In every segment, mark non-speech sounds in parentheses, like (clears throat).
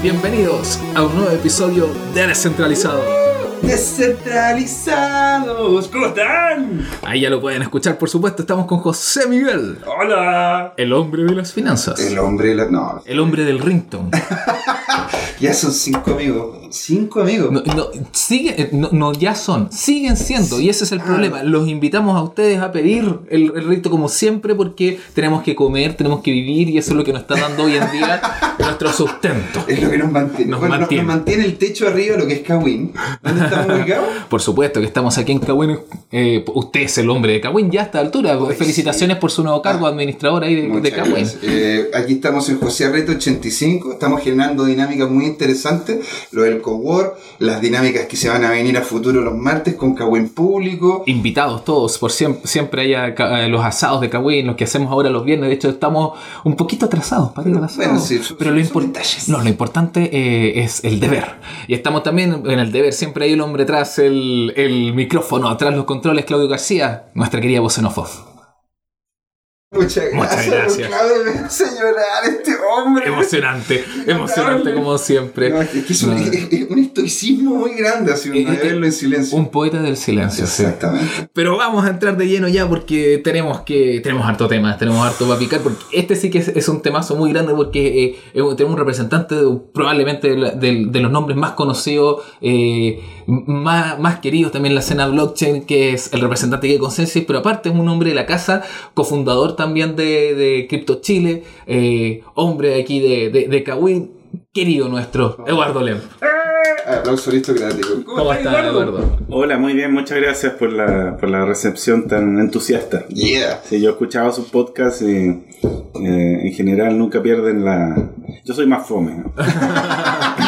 Bienvenidos a un nuevo episodio de Descentralizado. Descentralizados, ¿cómo están? Ahí ya lo pueden escuchar, por supuesto. Estamos con José Miguel, Hola. el hombre de las finanzas, El hombre, la... no, el hombre del ringtone. (laughs) ya son cinco amigos. Cinco amigos. No, no, sigue, eh, no, no, ya son, siguen siendo, y ese es el problema. Los invitamos a ustedes a pedir el, el rito como siempre, porque tenemos que comer, tenemos que vivir, y eso es lo que nos está dando hoy en día (laughs) nuestro sustento. Es lo que nos mantiene. Nos Bueno, nos- mantiene. Nos, mantiene el techo arriba, lo que es Kawin. (laughs) ¿Dónde estamos ubicados? Por supuesto que estamos aquí en Cawin. Eh, usted es el hombre de Cawin ya a esta altura. Ay, Felicitaciones por su nuevo cargo, administrador ahí de, de. Eh, aquí estamos en José Arreto 85. Estamos generando dinámicas muy interesantes. Lo del cowork, las dinámicas que se van a venir a futuro los martes con Kawin público. Invitados todos, por siempre, siempre haya ca- eh, los asados de Cawin, los que hacemos ahora los viernes. De hecho, estamos un poquito atrasados para ir al asado. Bueno, sí, Pero lo, son impor- detalles. no, lo importante es el deber. Y estamos también en el deber. Siempre hay el hombre tras el, el micrófono, atrás los controles, Claudio García, nuestra querida voz en off. Muchas gracias. Muchas gracias. Llorar este hombre. Emocionante, emocionante como siempre. No, es que es un, No. es- es un estoicismo muy grande, así, Eh, uno eh, verlo en silencio. Un poeta del silencio, sí. Exactamente. Pero vamos a entrar de lleno ya porque tenemos que tenemos harto tema, tenemos harto para picar, porque este sí que es, es un temazo muy grande porque eh, eh, tenemos un representante de- probablemente de, la- de- de los nombres más conocidos, eh, más, más queridos también en la escena blockchain, que es el representante de Consensus, pero aparte es un hombre de la casa, cofundador también de, de Crypto Chile, eh, hombre de aquí de, de, de Kawin, querido nuestro, Eduardo Lem. Aplauso aristocrático. ¿Cómo está, Eduardo? Hola, muy bien, muchas gracias por la, por la recepción tan entusiasta. Yeah. Sí, yo he escuchado sus podcasts y eh, en general nunca pierden la... Yo soy más fome, ¿no? (laughs)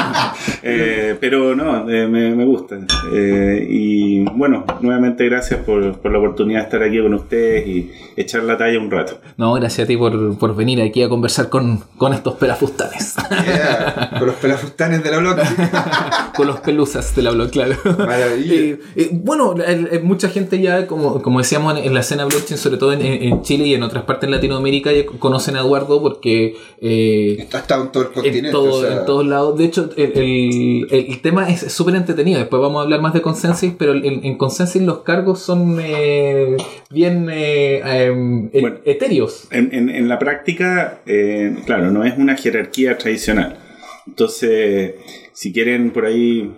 Eh, pero no, eh, me, me gusta. Eh, y bueno, nuevamente gracias por, por la oportunidad de estar aquí con ustedes y echar la talla un rato. No, gracias a ti por, por venir aquí a conversar con, con estos pelafustanes. Yeah. Con los pelafustanes de la bloque. (laughs) con los pelusas de la blog, claro. Maravilla. Eh, eh, bueno, mucha gente ya, como, como decíamos en, en la escena blockchain, sobre todo en, en- en Chile y en otras partes de Latinoamérica, ya conocen a Eduardo porque eh, Está, está en todo el continente. en, todo- o sea, en todos lados. De hecho, el, el- el tema es súper entretenido. Después vamos a hablar más de Consensus, pero en, en Consensus los cargos son eh, bien eh, em, e- Bueno. etéreos. En, en- en la práctica, eh, claro, no es una jerarquía tradicional. Entonces, si quieren por ahí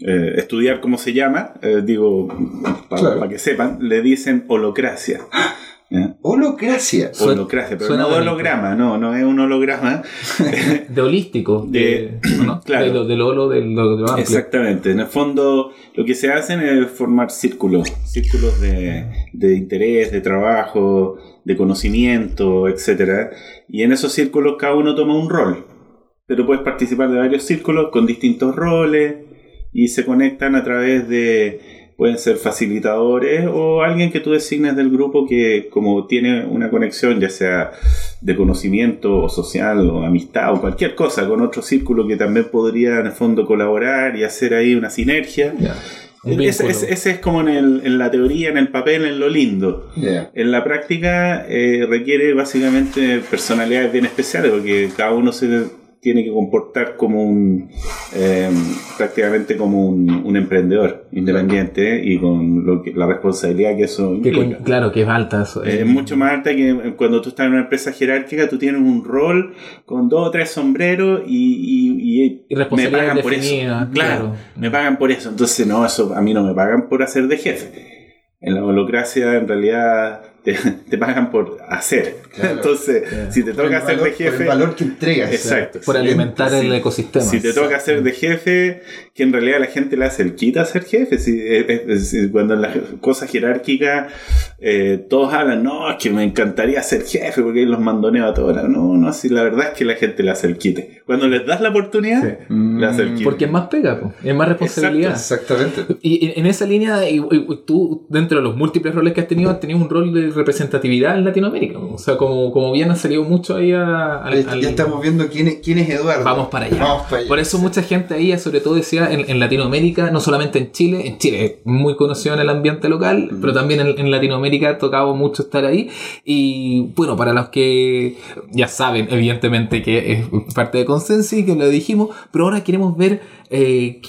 eh, estudiar cómo se llama, eh, digo, para Claro. que sepan, le dicen holocracia. ¿Ya? Holocracia. Holocracia, pero suena no de bonito. holograma, no, no es un holograma. (laughs) De holístico. De, De- ¿no? (clears throat) claro. De lo, de lo, lo- de lo- de lo amplio. Exactamente, en el fondo lo que se hacen es formar círculos, círculos de, de interés, de trabajo, de conocimiento, etc. Y en esos círculos cada uno toma un rol, pero puedes participar de varios círculos con distintos roles y se conectan a través de, pueden ser facilitadores o alguien que tú designes del grupo que como tiene una conexión, ya sea de conocimiento o social o amistad o cualquier cosa con otro círculo que también podría en el fondo colaborar y hacer ahí una sinergia. Un Ese, vínculo. ese- ese es como en, el- en la teoría, en el papel, en lo lindo. Yeah. En la práctica eh, requiere básicamente personalidades bien especiales porque cada uno se tiene que comportar como un eh, prácticamente como un, un emprendedor independiente y con lo que, la responsabilidad que eso implica. claro, que es alta. eso, Es mucho más alta que cuando tú estás en una empresa jerárquica, tú tienes un rol con dos o tres sombreros y, y, y Y me pagan por eso. claro. me pagan por eso. Entonces, no, eso a mí no me pagan por hacer de jefe. En la holocracia, en realidad, te, te pagan por hacer. Claro. Entonces, si te toca hacer valor- de por el jefe. valor que entregas. Exacto. por alimentar sí. el ecosistema. Si te toca hacer de jefe, que en realidad la gente le hace el quita a ser jefe. Si, eh, si cuando en las cosas jerárquicas eh, todos hablan, no, es que me encantaría ser jefe porque los mandoneo a todos. No, no, si la verdad es que la gente le hace el quite. Cuando les das la oportunidad, Sí. le hace el Mm, quite. Porque es más pega, po, es más responsabilidad. Exactamente. Y en- en esa línea, y- y tú, dentro de los múltiples roles que has tenido, has tenido un rol de representatividad en Latinoamérica. O sea, como, como bien ha salido mucho ahí a, al- Ya, al- ya estamos viendo quién es, quién es Eduardo. Vamos para allá. Vamos para allá. Por eso mucha gente ahí, sobre todo decía en, en Latinoamérica, no solamente en Chile, en Chile es muy conocido en el ambiente local, pero también en, en Latinoamérica ha tocado mucho estar ahí. Y bueno, para los que ya saben, evidentemente que es parte de Consensi, que lo dijimos, pero ahora queremos ver eh,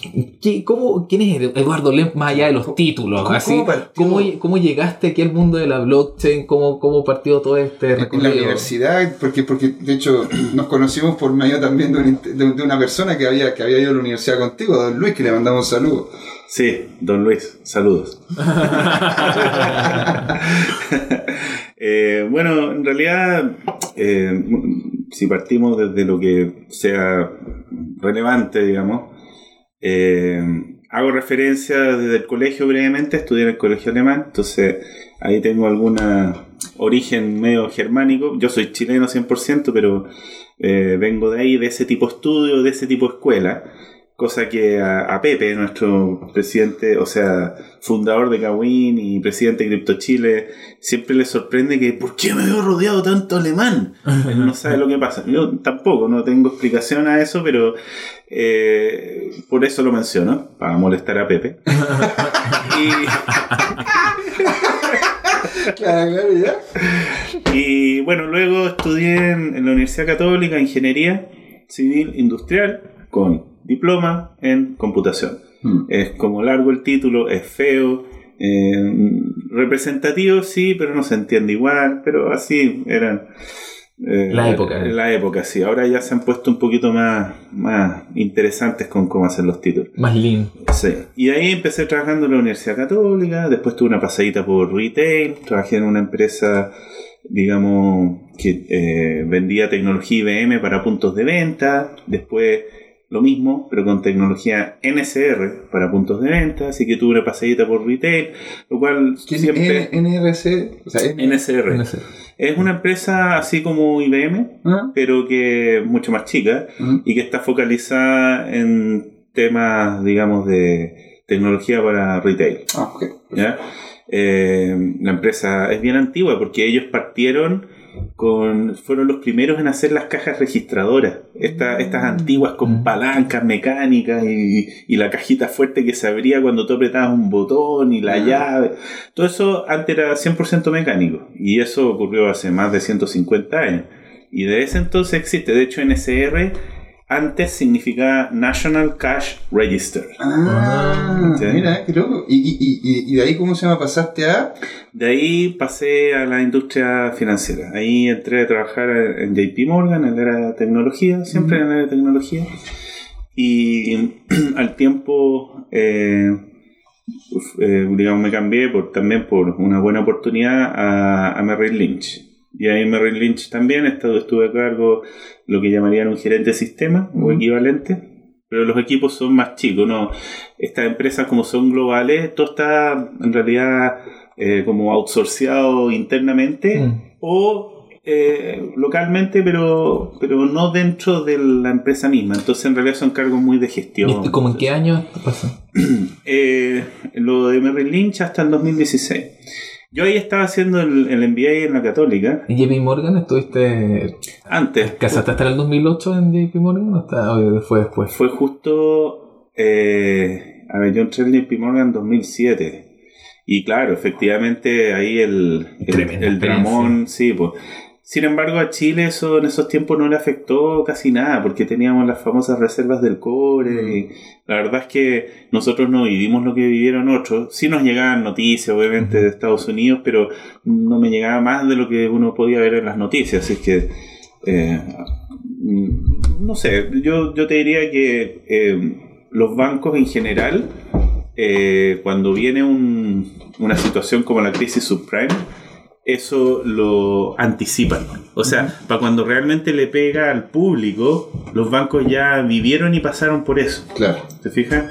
qué- cómo, quién es Eduardo Lemp más allá de los títulos. ¿Cómo- así, cómo? ¿cómo, llegaste aquí al mundo de la blockchain? ¿Cómo, cómo partió todo este en la recorrido? universidad, porque, porque de hecho (clears throat) nos conocimos por medio también de, un de una persona que había, que había ido a la universidad contigo, don Luis, que le mandamos un saludo. Sí, don Luis, saludos. (laughs) (laughs) Eh, bueno, en realidad, eh, si partimos desde lo que sea relevante, digamos, eh, hago referencia desde el colegio brevemente, estudié en el colegio alemán, entonces ahí tengo alguna origen medio germánico. Yo soy chileno 100%, pero eh, vengo de ahí, de ese tipo de estudio, de ese tipo de escuela. Cosa que a, a Pepe, nuestro presidente, o sea, fundador de Kawin y presidente de Crypto Chile, siempre le sorprende que ¿por qué me veo rodeado tanto alemán? Él no sabe lo que pasa. Yo tampoco, no tengo explicación a eso, pero eh, por eso lo menciono, para molestar a Pepe. (laughs) Claro, claro, ya. Y bueno, luego estudié en, en la Universidad Católica Ingeniería Civil Industrial con diploma en computación. Hmm. Es como largo el título, es feo, eh, representativo sí, pero no se entiende igual, pero así eran... eh, La época. La época, sí. Ahora ya se han puesto un poquito más, más interesantes con cómo hacer los títulos. Más lean. Sí. Y ahí empecé trabajando en la Universidad Católica, después tuve una pasadita por retail, trabajé en una empresa, digamos, que eh, vendía tecnología IBM para puntos de venta, después lo mismo, pero con tecnología NSR para puntos de venta, así que tuve una pasadita por retail, lo cual ¿Qué es siempre... NRC? O sea, NSR. Es una empresa así como IBM, ¿Ah? pero que es mucho más chica Ujú. y que está focalizada en temas, digamos, de tecnología para retail. Ah. Eh, la empresa es bien antigua porque ellos partieron con fueron los primeros en hacer las cajas registradoras Esta- estas antiguas con Mm. palancas mecánicas y, y la cajita fuerte que se abría cuando tú apretabas un botón y la Ah. llave todo eso antes era 100% mecánico y eso ocurrió hace más de 150 años y de ese entonces existe de hecho NSR antes significaba National Cash Register Ah, Sí. mira, qué loco. ¿Y, y, y, y de ahí cómo se llama? ¿Pasaste a...? De ahí pasé a la industria financiera. Ahí entré a trabajar en JP Morgan, en el área de tecnología, siempre en el área de tecnología. Y (clears throat) al tiempo, eh, eh, digamos, me cambié por, también por una buena oportunidad a, a Merrill Lynch. Y ahí Merrill Lynch también estuve, estuve a cargo lo que llamarían un gerente de sistema o equivalente. Pero los equipos son más chicos, ¿no? Estas empresas como son globales, todo está en realidad eh, como outsourceado internamente Mm. o eh, localmente, pero, pero no dentro de la empresa misma. Entonces en realidad son cargos muy de gestión. ¿Y como en qué año pasa? (clears throat) Eh, lo de Merrill Lynch hasta el 2016. Yo ahí estaba haciendo el, el MBA en la Católica. ¿En JP Morgan estuviste. Antes. ¿Casaste hasta el 2008 en JP Morgan o hasta, fue después? Fue justo. eh, a ver, yo entré en JP Morgan en 2007. Y claro, efectivamente ahí el, el, el dramón, sí, pues. Sin embargo, a Chile eso en esos tiempos no le afectó casi nada, porque teníamos las famosas reservas del cobre. Y la verdad es que nosotros no vivimos lo que vivieron otros. Sí nos llegaban noticias, obviamente, de Estados Unidos, pero no me llegaba más de lo que uno podía ver en las noticias. Así que, eh, mm, no sé, yo, yo te diría que eh, los bancos en general, eh, cuando viene un- una situación como la crisis subprime, eso lo anticipan. O sea, para cuando realmente le pega al público, los bancos ya vivieron y pasaron por eso. Claro. ¿Te fijas?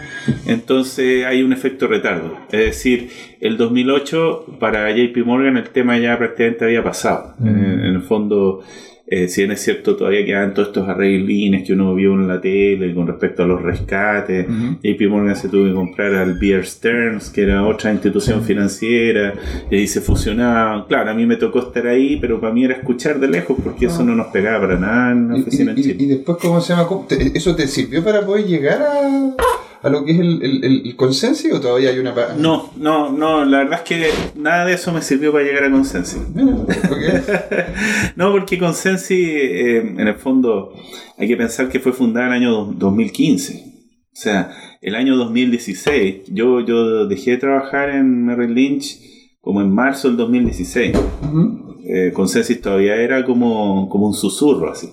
Entonces hay un efecto retardo. Es decir, el 2008 para JP Morgan el tema ya prácticamente había pasado. En, en el fondo, Eh, si bien es cierto, todavía quedan todos estos arreglines que uno vio en la tele con respecto a los rescates. Ujú. JP Morgan se tuvo que comprar al Bear Stearns, que era otra institución financiera, y ahí se fusionaban. Claro, a mí me tocó estar ahí, pero para mí era escuchar de lejos, porque eso no nos pegaba para nada en la Y, oficina en y- Chile. y después, ¿cómo se llama? ¿Cómo te- ¿Eso te sirvió para poder llegar a, a lo que es el, el, el- consenso o todavía hay una... No, no, no, la verdad es que nada de eso me sirvió para llegar a Consensi. Mira, ok. (laughs) No, porque Consensi, eh, en el fondo, hay que pensar que fue fundada en el año do- 2015. O sea, el año 2016, yo, yo dejé de trabajar en Merrill Lynch como en marzo del 2016. Ujú. Eh, Consensus todavía era como, como un susurro, así.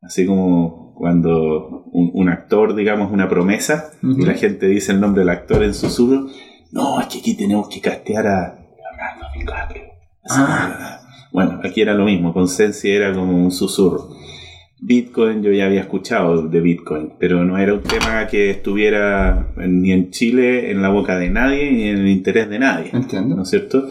Así como cuando un, un actor, digamos, una promesa, y la gente dice el nombre del actor en susurro. No, es que aquí tenemos que castear a Leonardo DiCaprio. Ah. Bueno, aquí era lo mismo, Consensi era como un susurro. Bitcoin yo ya había escuchado de Bitcoin, pero no era un tema que estuviera ni en Chile en la boca de nadie ni en el interés de nadie. Entiendo. ¿no es cierto?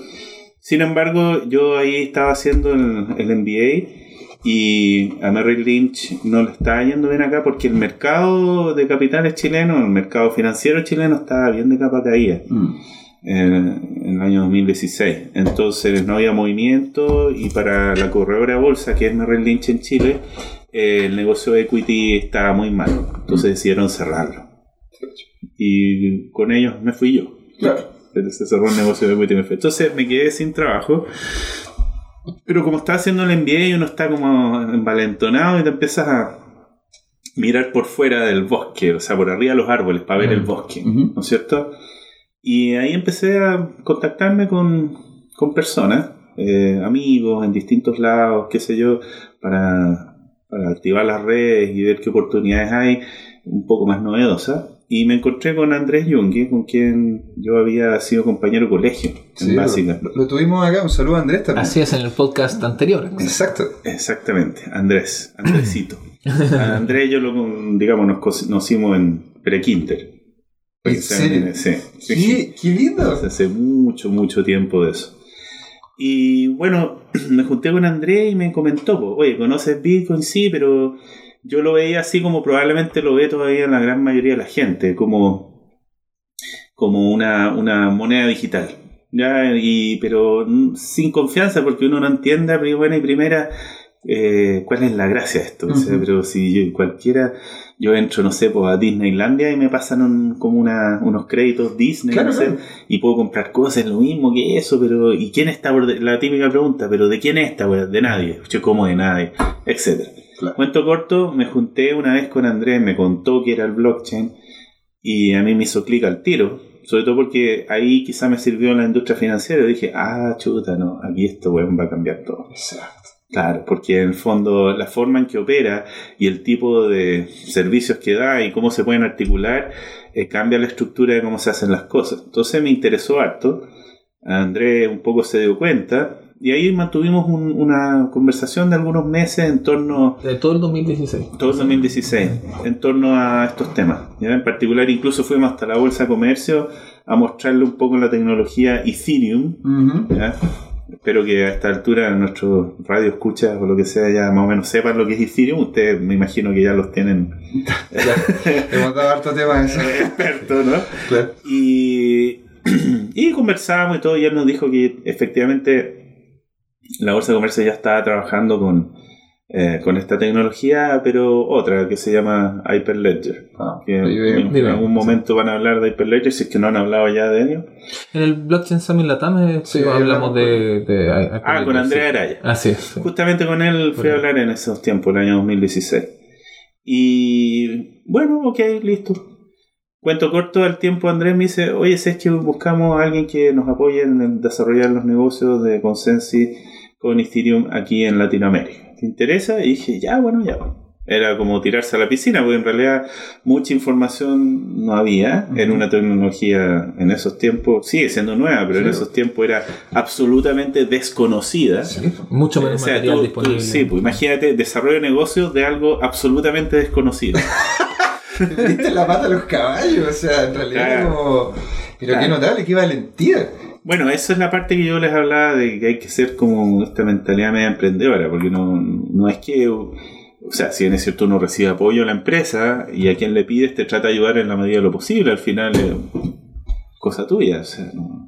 Sin embargo, yo ahí estaba haciendo el, el MBA y a Merrill Lynch no le estaba yendo bien acá porque el mercado de capitales chileno, el mercado financiero chileno estaba bien de capa caída Mm. en, en el año 2016. Entonces no había movimiento y para la corredora de bolsa que es Merrill Lynch en Chile, eh, el negocio de equity estaba muy mal. Entonces decidieron cerrarlo. Y con ellos me fui yo Claro. se cerró el negocio de equity me fue. Entonces me quedé sin trabajo. Pero como estaba haciendo el MBA, uno está como envalentonado y te empiezas a mirar por fuera del bosque, o sea, por arriba de los árboles para ver el bosque. ¿no es cierto? Y ahí empecé a contactarme con, con personas, eh, amigos en distintos lados, qué sé yo, para, para activar las redes y ver qué oportunidades hay un poco más novedosas. Y me encontré con Andrés Junge, con quien yo había sido compañero de colegio en Sí, básica. Lo, lo tuvimos acá. Un saludo a Andrés también. Así es en el podcast anterior. Exacto. Exactamente, Andrés, Andresito. A Andrés yo lo, digamos, nos co- conocimos en pre-Quinter. ¿En serio? Sí, sí. ¿Qué, qué lindo. Hace mucho, mucho tiempo de eso. Y bueno, (clears throat) me junté con Andrés y me comentó, oye, ¿conoces Bitcoin? Sí, pero yo lo veía así como probablemente lo ve todavía la gran mayoría de la gente, como, como una, una moneda digital. ¿ya? Y, pero mm, sin confianza porque uno no entiende a buena y primera eh, cuál es la gracia de esto. O sea, Ujú. pero si yo, cualquiera, yo entro, no sé, pues, a Disneylandia y me pasan un- como una, unos créditos Disney, Claro, no sé, claro. y puedo comprar cosas, lo mismo que eso, pero ¿y quién está por de- la típica pregunta, pero ¿de quién es esta weá? De nadie, yo como de nadie, etcétera. Claro. Cuento corto, me junté una vez con Andrés, me contó que era el blockchain y a mí me hizo clic al tiro, sobre todo porque ahí quizá me sirvió en la industria financiera y dije, ah, chuta, no, aquí esto weón va a cambiar todo. Exacto. Claro, porque en el fondo la forma en que opera y el tipo de servicios que da y cómo se pueden articular eh, cambia la estructura de cómo se hacen las cosas. Entonces me interesó harto. Andrés un poco se dio cuenta y ahí mantuvimos un- una conversación de algunos meses en torno De todo el 2016. todo el 2016 en torno a estos temas. ¿ya? En particular, incluso fuimos hasta la Bolsa de Comercio a mostrarle un poco la tecnología Ethereum. Espero que a esta altura nuestros radio escucha o lo que sea ya más o menos sepan lo que es Ethereum. Ustedes me imagino que ya los tienen (laughs) Ya. Hemos dado harto tema eso. (laughs) expertos, ¿no? Claro. Y, (clears throat) y conversamos y todo, y él nos dijo que efectivamente la Bolsa de Comercio ya estaba trabajando con, eh, con esta tecnología, pero otra que se llama Hyperledger. Ah, Que en, en algún momento van a hablar de Hyperledger, si es que no han hablado ya de ello. En el Blockchain Summit Latam eh, Sí, hablamos de, de- Ah, con Andrea sí. Araya. Así es. sí. Justamente con él fui a hablar en esos tiempos, el año 2016. Y bueno, ok, listo. Cuento corto al tiempo, Andrés me dice, oye, si es que buscamos a alguien que nos apoye en desarrollar los negocios de Consensi con Ethereum aquí en Latinoamérica. ¿Te interesa? Y dije, ya, bueno, ya. Era como tirarse a la piscina, porque en realidad mucha información no había. Era una tecnología en esos tiempos, sigue siendo nueva, pero en esos tiempos era absolutamente desconocida. Sí. Mucho menos O sea, material tú- tú- disponible. sí, pues imagínate desarrollo de negocios de algo absolutamente desconocido. (laughs) Viste la pata a los caballos, o sea, en realidad Claro. como... Pero qué notable, qué valentía. Bueno, esa es la parte que yo les hablaba de que hay que ser como esta mentalidad media emprendedora, porque no, no es que, o sea, si bien es cierto uno recibe apoyo a la empresa y a quien le pides te trata de ayudar en la medida de lo posible, al final es cosa tuya. O sea, no-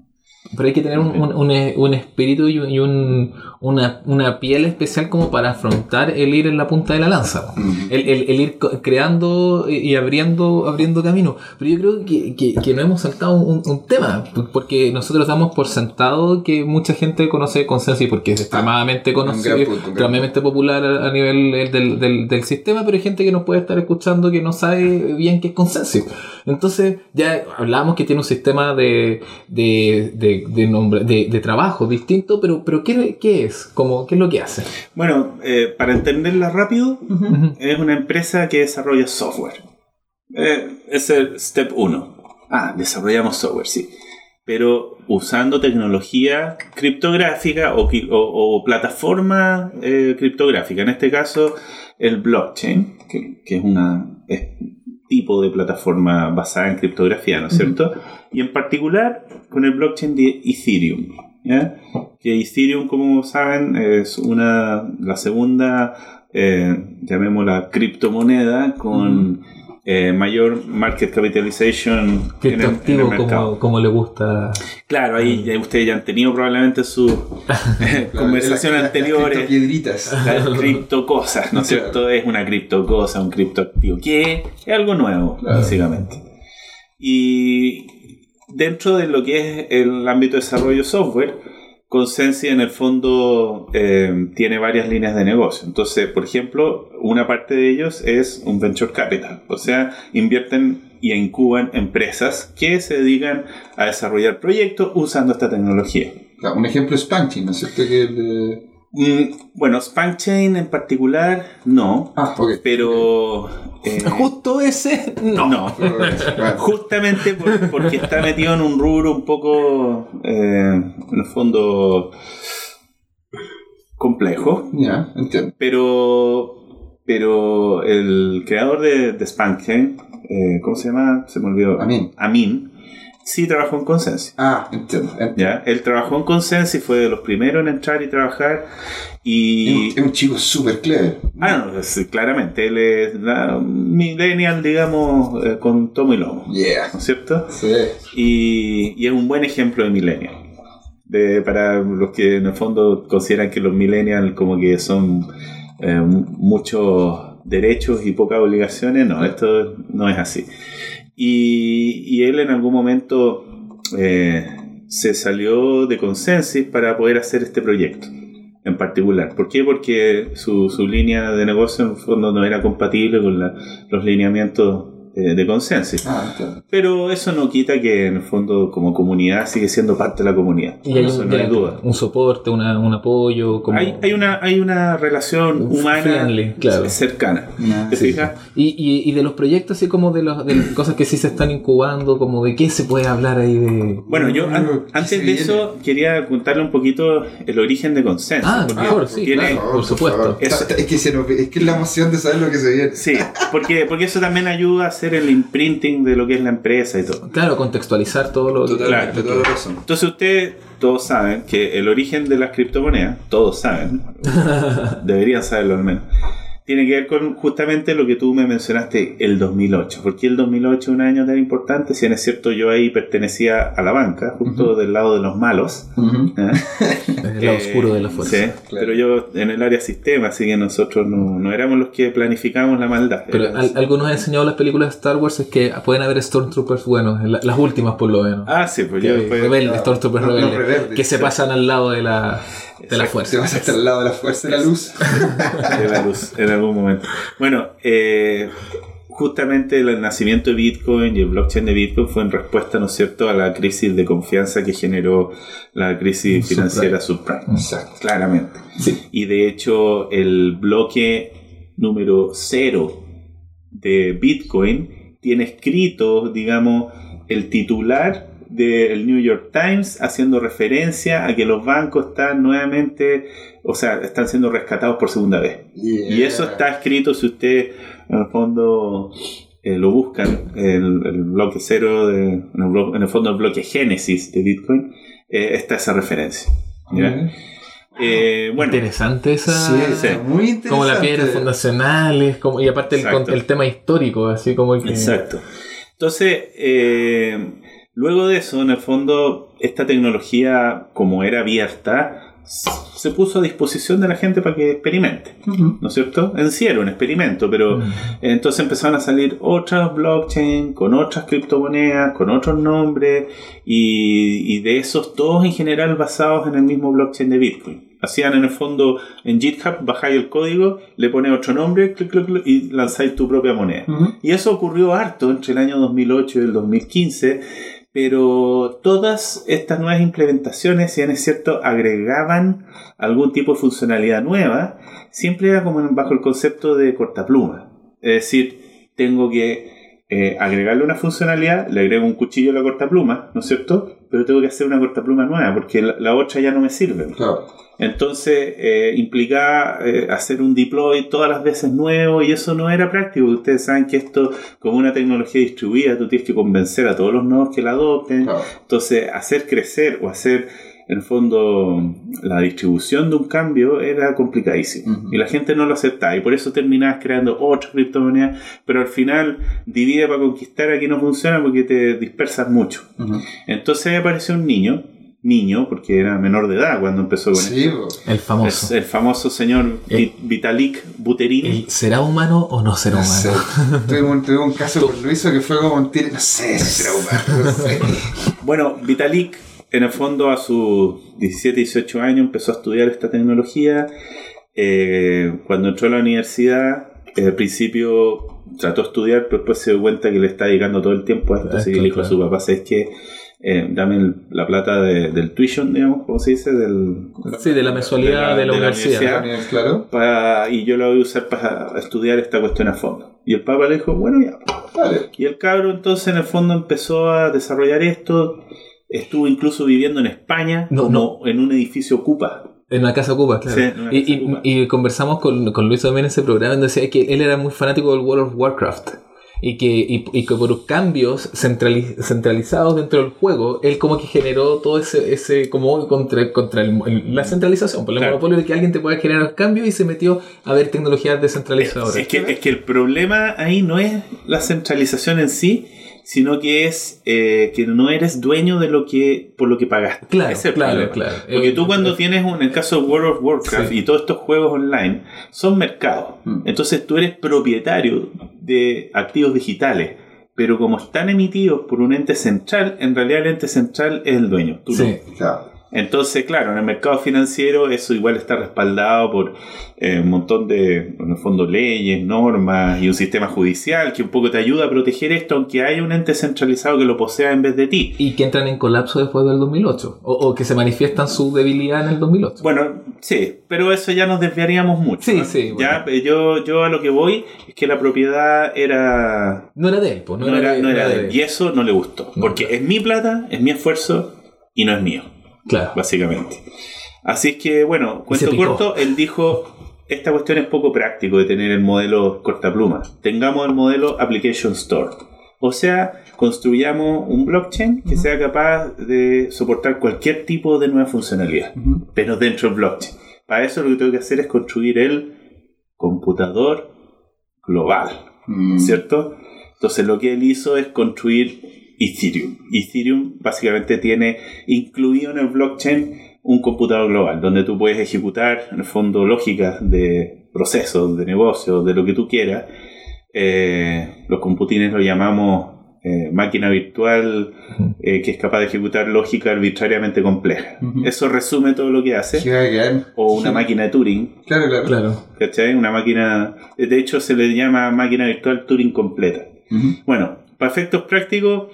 Pero hay que tener un, un- un- un espíritu y, un- y un- una, una piel especial como para afrontar el ir en la punta de la lanza. El, el- el ir creando y abriendo, abriendo camino. Pero yo creo que, que, que no hemos saltado un, tema, porque nosotros damos por sentado que mucha gente conoce Consensi porque es extremadamente conocido, extremadamente popular a, nivel eh, del, del, del sistema, pero hay gente que nos puede estar escuchando que no sabe bien qué es Consensi. Entonces, ya hablamos que tiene un sistema de, de, de, de, nombre, de, de trabajo distinto, pero, pero ¿qué, qué es? Como, ¿Qué es lo que hace? Bueno, eh, para entenderla rápido, es una empresa que desarrolla software. Eh, es el step 1. Ah, desarrollamos software, sí. Pero usando tecnología criptográfica o- o plataforma eh, criptográfica. En este caso, el blockchain, que, que es un tipo de plataforma basada en criptografía, ¿no es cierto? Y en particular con el blockchain de Ethereum. ¿ya? Que Ethereum, como saben, es una la segunda, eh, llamémosla criptomoneda con eh, mayor market capitalization en el, en el mercado. como, como le gusta. Claro, ahí ya ustedes ya han tenido probablemente sus (laughs) conversaciones las- las anteriores. criptopiedritas. Las (laughs) criptocosas, ¿no es Claro. cierto? Es una criptocosa, un criptoactivo, que es algo nuevo, Claro. básicamente. Y dentro de lo que es el ámbito de desarrollo software, Consensi en el fondo eh, tiene varias líneas de negocio. Entonces, por ejemplo, una parte de ellos es un venture capital, o sea, invierten y incuban empresas que se dedican a desarrollar proyectos usando esta tecnología. Un ejemplo es Punchy, ¿no es cierto? Mm, bueno, Spankchain en particular, no. Ah, ok. Pero. eh, (laughs) Justo ese, no. no. (laughs) Justamente por- porque está metido en un rubro un poco. eh, en el fondo. complejo. ya, entiendo. Pero. Pero el creador de, de Spankchain, eh, ¿cómo se llama? Se me olvidó. Amin. Amin. Sí trabajó en Consensus. Ah, entiendo. entiendo. ¿ya? Él trabajó en Consensus y fue de los primeros en entrar y trabajar. Es Y. un- es un chico súper clever. Ah, no, sí, claramente. Él es la millennial, digamos, eh, con tomo y lomo. Yeah. ¿No es cierto? Sí. Y, y es un buen ejemplo de millennial. De, para los que en el fondo consideran que los millennials como que son eh, muchos derechos y pocas obligaciones, no, esto no es así. Y, y él en algún momento eh, se salió de Consensus para poder hacer este proyecto en particular. ¿Por qué? Porque su, su línea de negocio en fondo no era compatible con la- los lineamientos eh, de Consensus. Ah. Pero eso no quita que en el fondo como comunidad sigue siendo parte de la comunidad. Y hay eso un, no hay duda. un soporte, una, un apoyo. Como... Hay, hay una, hay una relación humana Friendly, claro. cercana. ¿Te Sí. fijas? Y, y, y de los proyectos, así como de, los, de las cosas que sí se están incubando, como de qué se puede hablar ahí de... Bueno, yo an- Uh, ¿qué antes de eso quería contarle un poquito el origen de Consenso. Ah, porque mejor, sí, tiene- claro. por supuesto. favor. Eso- Es que, se nos- es que es la emoción de saber lo que se viene. Sí, porque, porque eso también ayuda a hacer el imprinting de lo que es la empresa y todo. Claro, contextualizar todo lo Totalmente, Claro. Entonces ustedes todos saben que el origen de las criptomonedas, todos saben, (laughs) deberían saberlo al menos, tiene que ver con justamente lo que tú me mencionaste, el 2008. ¿Por qué el 2008 es un año tan importante? Si bien es cierto, yo ahí pertenecía a la banca, justo del lado de los malos. ¿eh? (laughs) el lado Eh, oscuro de la fuerza. Sí, Claro. pero yo en el área sistema, así que nosotros no, no éramos los que planificábamos la maldad. Pero al- algo nos ha enseñado las películas de Star Wars es que pueden haber Stormtroopers buenos, en la- las últimas por lo menos. Ah, sí, pues Que- yo después... rebeldes, Stormtroopers No, no, rebeldes, rebeldes, que se pasan al lado de la, de la Exacto. Te fuerza. vas hasta el lado de la fuerza de la luz. de la luz en algún momento. Bueno, eh, justamente el nacimiento de Bitcoin y el blockchain de Bitcoin fue en respuesta, ¿no es cierto?, a la crisis de confianza que generó la crisis Subprime. financiera subprime. Exacto. Claramente. Sí. Y de hecho, el bloque número cero de Bitcoin tiene escrito, digamos, el titular del New York Times haciendo referencia a que los bancos están nuevamente, o sea, están siendo rescatados por segunda vez. Yeah. Y eso está escrito si usted en el fondo eh, lo buscan, el, el bloque cero, de, en, el, blo- en el fondo el bloque génesis de Bitcoin, eh, está esa referencia. ¿ya? Ujú. Eh, bueno, Interesante esa. Sí, sí. muy interesante. Como las piedras fundacionales, como, y aparte el, el tema histórico, así como que. Exacto. Entonces, eh, luego de eso, en el fondo, esta tecnología, como era abierta, se puso a disposición de la gente para que experimente. ¿no es cierto? En sí era un experimento, pero entonces empezaron a salir otras blockchain con otras criptomonedas, con otros nombres, y, y de esos todos en general basados en el mismo blockchain de Bitcoin. Hacían en el fondo en GitHub, bajáis el código, le pones otro nombre clic, clic, clic, y lanzáis tu propia moneda. Y eso ocurrió harto entre el año 2008 y el 2015, pero todas estas nuevas implementaciones, si bien es cierto, agregaban algún tipo de funcionalidad nueva, siempre era como bajo el concepto de cortapluma. Es decir, tengo que eh, agregarle una funcionalidad, le agrego un cuchillo a la cortapluma, ¿no es cierto? Pero tengo que hacer una cortapluma nueva, porque la, la otra ya no me sirve. Claro. Entonces eh, implicaba eh, hacer un deploy todas las veces nuevo y eso no era práctico. Ustedes saben que esto, como una tecnología distribuida, tú tienes que convencer a todos los nodos que la adopten. Claro. Entonces hacer crecer o hacer en el fondo la distribución de un cambio era complicadísimo Ujú. y la gente no lo aceptaba y por eso terminabas creando otra criptomoneda pero al final divide para conquistar aquí no funciona porque te dispersas mucho Ujú. entonces apareció un niño niño porque era menor de edad cuando empezó con esto Sí, po. El es famoso. el famoso señor El- Vi- Vitalik Buterin. El- ¿Será humano o no será No humano? sé. (laughs) Tuve un, tuve un caso con Luiso que fue como un tiro. No sé si será humano. No sé. Bueno, Vitalik, en el fondo, a sus 17, 18 años empezó a estudiar esta tecnología. Eh, cuando entró a la universidad, eh, al principio trató de estudiar, pero después se dio cuenta que le está dedicando todo el tiempo a esto. Así que le dijo a su papá: ¿sabes qué? Eh, dame el- la plata de- del tuition, digamos, ¿cómo se dice? Del, Sí, de la mensualidad de la, universidad. Claro. para- y yo la voy a usar para estudiar esta cuestión a fondo. Y el papá le dijo: Bueno, ya, Vale. Y el cabro entonces en el fondo empezó a desarrollar esto, estuvo incluso viviendo en España No, como en un edificio ocupa. En la casa Cuba, claro. Sí, y, casa y- Cuba. y conversamos con, con Luis también en ese programa donde decía que él era muy fanático del World of Warcraft. Y que, y, y que por cambios centrali- centralizados dentro del juego, él como que generó todo ese, ese como contra, contra el- el- la centralización, por el Claro. monopolio de que alguien te pueda generar cambios y se metió a ver tecnologías descentralizadoras. Es que, es que el problema ahí no es la centralización en sí, sino que es eh, que no eres dueño de lo que por lo que pagaste. Claro, Ese es el claro, problema. claro. Porque Eh, tú cuando eh, tienes un, en el caso de World of Warcraft Sí. y todos estos juegos online, son mercados. Mm. Entonces tú eres propietario de activos digitales. Pero como están emitidos por un ente central, en realidad el ente central es el dueño. Tú no. Sí. Claro. Entonces, claro, en el mercado financiero eso igual está respaldado por eh, un montón de, en el fondo, leyes, normas y un sistema judicial que un poco te ayuda a proteger esto, aunque haya un ente centralizado que lo posea en vez de ti. Y que entran en colapso después del 2008. O, o que se manifiestan su debilidad en el 2008. Bueno, sí, pero eso ya nos desviaríamos mucho. Sí, ¿no? sí, Ya, eh, yo, yo a lo que voy es que la propiedad era... No era de él, pues. No, era, no era de él. Y eso no le gustó. Porque es mi plata, es mi esfuerzo y no es mío. Claro. básicamente. Así es que, bueno, cuento corto, él dijo, esta cuestión es poco práctico de tener el modelo cortapluma. Tengamos el modelo Application Store. O sea, construyamos un blockchain que sea capaz de soportar cualquier tipo de nueva funcionalidad, Ujú. pero dentro del blockchain. Para eso lo que tengo que hacer es construir el computador global. Mm. ¿cierto? Entonces lo que él hizo es construir Ethereum. Ethereum básicamente tiene incluido en el blockchain un computador global, donde tú puedes ejecutar en el fondo lógicas de procesos, de negocios, de lo que tú quieras. Eh, los computines lo llamamos eh, máquina virtual eh, que es capaz de ejecutar lógica arbitrariamente compleja. Eso resume todo lo que hace. O una máquina de Turing, Claro, claro. Claro. ¿cachai? Una máquina, de hecho se le llama máquina virtual Turing completa. Bueno, para efectos prácticos,